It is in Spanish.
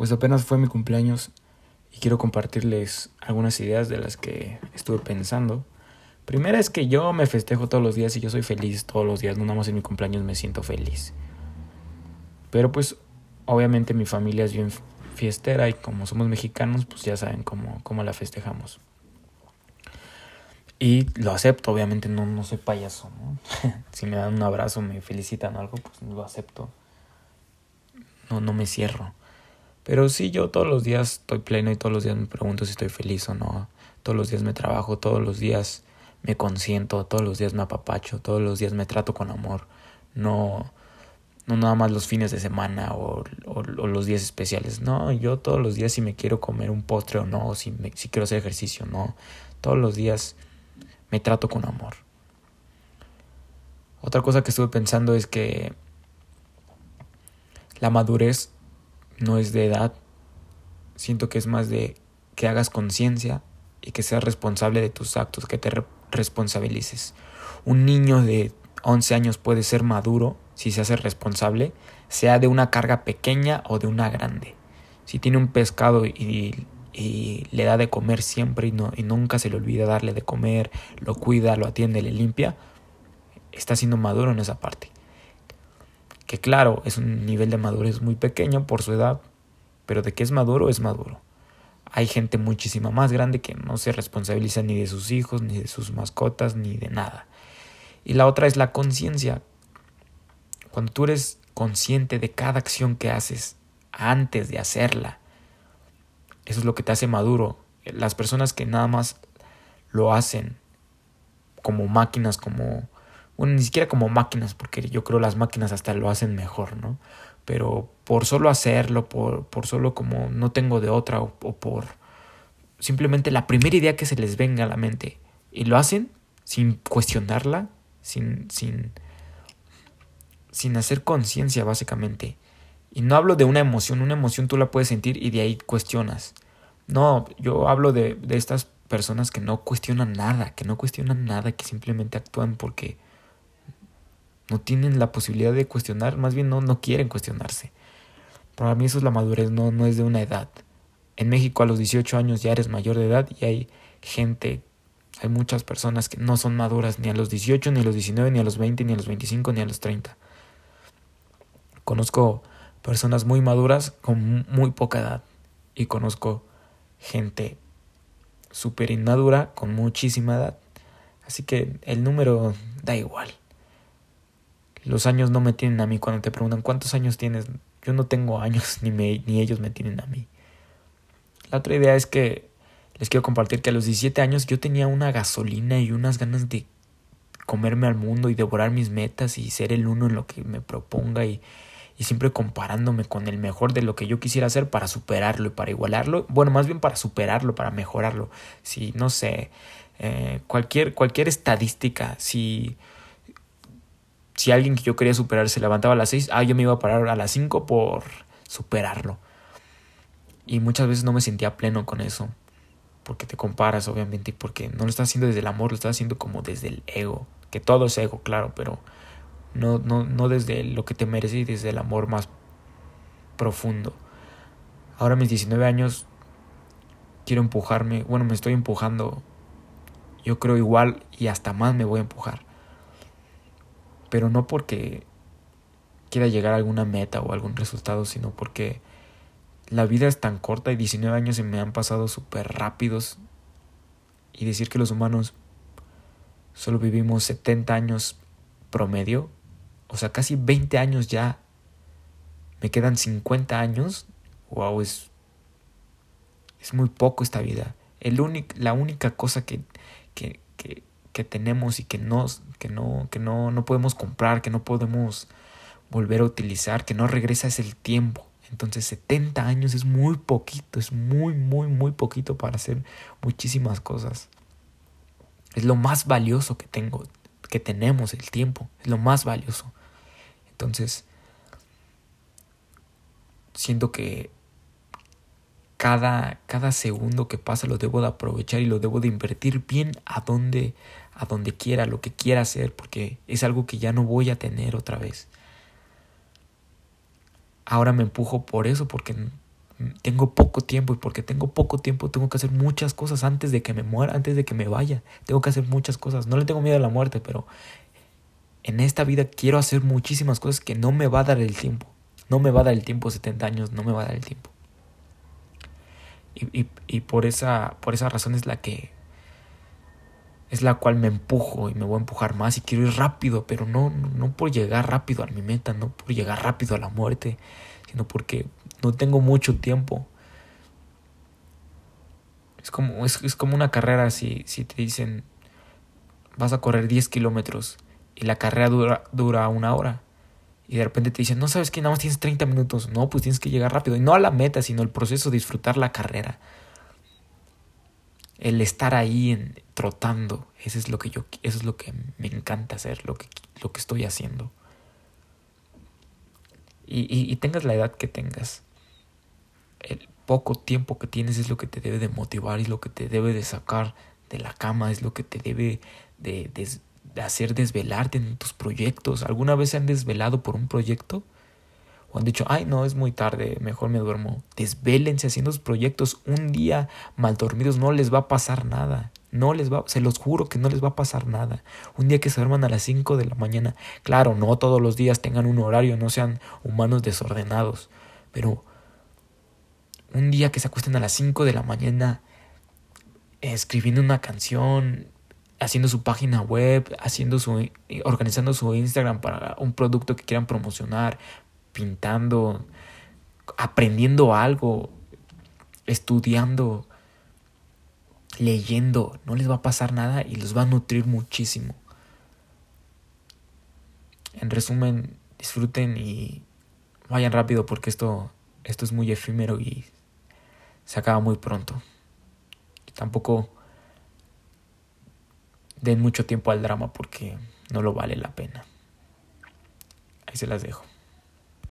Pues apenas fue mi cumpleaños y quiero compartirles algunas ideas de las que estuve pensando. Primera es que yo me festejo todos los días y yo soy feliz todos los días, no nada más en mi cumpleaños me siento feliz. Pero pues obviamente mi familia es bien fiestera y como somos mexicanos pues ya saben cómo, cómo la festejamos. Y lo acepto, obviamente no, no soy payaso, ¿no? si me dan un abrazo, me felicitan algo, pues lo acepto. No, no me cierro. Pero sí, yo todos los días estoy pleno y todos los días me pregunto si estoy feliz o no. Todos los días me trabajo, todos los días me consiento, todos los días me apapacho, todos los días me trato con amor. No, no nada más los fines de semana o, o, los días especiales. No, yo todos los días si me quiero comer un postre o no, si, me, si quiero hacer ejercicio, no. Todos los días me trato con amor. Otra cosa que estuve pensando es que la madurez no es de edad, siento que es más de que hagas conciencia y que seas responsable de tus actos, que te responsabilices. Un niño de 11 años puede ser maduro si se hace responsable, sea de una carga pequeña o de una grande. Si tiene un pescado y y le da de comer siempre y, no, y nunca se le olvida darle de comer, lo cuida, lo atiende, le limpia, está siendo maduro en esa parte. Que claro, es un nivel de madurez muy pequeño por su edad, pero de que es maduro, es maduro. Hay gente muchísima más grande que no se responsabiliza ni de sus hijos, ni de sus mascotas, ni de nada. Y la otra es la conciencia. Cuando tú eres consciente de cada acción que haces antes de hacerla, eso es lo que te hace maduro. Las personas que nada más lo hacen como máquinas, como... Bueno, ni siquiera como máquinas, porque yo creo las máquinas hasta lo hacen mejor, ¿no? Pero por solo hacerlo, por, por solo como no tengo de otra, o, o por simplemente la primera idea que se les venga a la mente, y lo hacen sin cuestionarla, sin, sin, sin hacer conciencia básicamente. Y no hablo de una emoción, una emoción tú la puedes sentir y de ahí cuestionas. No, yo hablo de, de estas personas que no cuestionan nada, que no cuestionan nada, que simplemente actúan porque no tienen la posibilidad de cuestionar, más bien no, no quieren cuestionarse. Para mí eso es la madurez, no, no es de una edad. En México a los 18 años ya eres mayor de edad y hay gente, hay muchas personas que no son maduras ni a los 18, ni a los 19, ni a los 20, ni a los 25, ni a los 30. Conozco personas muy maduras con muy poca edad y conozco gente súper inmadura con muchísima edad. Así que el número da igual. Los años no me tienen a mí cuando te preguntan cuántos años tienes. Yo no tengo años ni, me, ni ellos me tienen a mí. La otra idea es que les quiero compartir que a los 17 años yo tenía una gasolina y unas ganas de comerme al mundo y devorar mis metas y ser el uno en lo que me proponga y y siempre comparándome con el mejor de lo que yo quisiera hacer para superarlo y para igualarlo, bueno, más bien para superarlo, para mejorarlo. Si, no sé, eh, cualquier, cualquier estadística, si, si alguien que yo quería superar se levantaba a las 6, ah, yo me iba a parar a las 5 por superarlo. Y muchas veces no me sentía pleno con eso, porque te comparas, obviamente, y porque no lo estás haciendo desde el amor, lo estás haciendo como desde el ego, que todo es ego, claro, pero no, no, no desde lo que te mereces y desde el amor más profundo. Ahora a mis 19 años quiero empujarme, bueno, me estoy empujando, yo creo igual y hasta más me voy a empujar. Pero no porque quiera llegar a alguna meta o algún resultado, sino porque la vida es tan corta y 19 años se me han pasado súper rápidos y decir que los humanos solo vivimos 70 años promedio o sea, casi 20 años ya. Me quedan 50 años. Wow, es, es muy poco esta vida. El la única cosa que, que, que, que tenemos y que, nos, que, no, que no, no podemos comprar, que no podemos volver a utilizar, que no regresa es el tiempo. Entonces 70 años es muy poquito, es muy, muy, muy poquito para hacer muchísimas cosas. Es lo más valioso que tengo, que tenemos, el tiempo, es lo más valioso. Entonces, siento que cada, cada segundo que pasa lo debo de aprovechar y lo debo de invertir bien a donde, a donde quiera, lo que quiera hacer, porque es algo que ya no voy a tener otra vez. Ahora me empujo por eso, porque tengo poco tiempo y porque tengo poco tiempo tengo que hacer muchas cosas antes de que me muera, antes de que me vaya. Tengo que hacer muchas cosas. No le tengo miedo a la muerte, pero en esta vida quiero hacer muchísimas cosas que no me va a dar el tiempo. No me va a dar el tiempo, 70 años, no me va a dar el tiempo. Y, por, esa, por esa razón es la que es la cual me empujo y me voy a empujar más y quiero ir rápido, pero no, no por llegar rápido a mi meta, no por llegar rápido a la muerte, sino porque no tengo mucho tiempo. Es como, es, es como una carrera si, si te dicen vas a correr 10 kilómetros y la carrera dura, dura una hora. Y de repente te dicen, no sabes que nada más tienes 30 minutos. No, pues tienes que llegar rápido. Y no a la meta, sino el proceso, disfrutar la carrera el estar ahí en, trotando, eso es lo que yo, eso es lo que me encanta hacer, lo que, lo que estoy haciendo. Y, y, tengas la edad que tengas, el poco tiempo que tienes es lo que te debe de motivar, es lo que te debe de sacar de la cama, es lo que te debe de, de, de hacer desvelarte en tus proyectos. ¿Alguna vez se han desvelado por un proyecto? o han dicho, ay no, es muy tarde, mejor me duermo. Desvélense haciendo sus proyectos. Un día mal dormidos no les va a pasar nada. No les va, se los juro que no les va a pasar nada. Un día que se duerman a las 5 de la mañana, claro, no todos los días tengan un horario, no sean humanos desordenados, pero un día que se acuesten a las 5 de la mañana escribiendo una canción, haciendo su página web, haciendo su organizando su Instagram para un producto que quieran promocionar, pintando, aprendiendo algo, estudiando, leyendo, no les va a pasar nada y los va a nutrir muchísimo. En resumen, disfruten y vayan rápido porque esto, esto es muy efímero y se acaba muy pronto. Tampoco den mucho tiempo al drama porque no lo vale la pena. Ahí se las dejo.